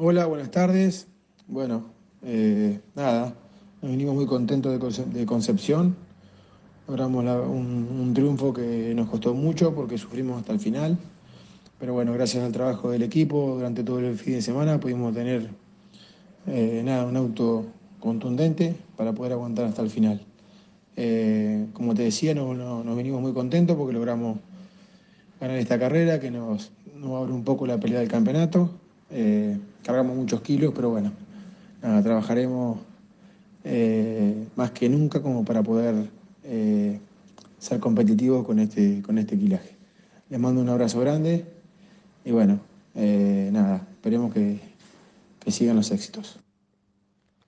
Hola, buenas tardes. Bueno, eh, nada, nos venimos muy contentos de, Concepción. Logramos un, triunfo que nos costó mucho porque sufrimos hasta el final. Pero bueno, gracias al trabajo del equipo durante todo el fin de semana pudimos tener eh, nada, un auto contundente para poder aguantar hasta el final. Eh, como te decía, nos, venimos muy contentos porque logramos ganar esta carrera que nos, nos abre un poco la pelea del campeonato. Eh, cargamos muchos kilos, pero bueno, trabajaremos eh, más que nunca como para poder eh, ser competitivos con este, con este quilaje. Les mando un abrazo grande y bueno, nada, esperemos que, que sigan los éxitos.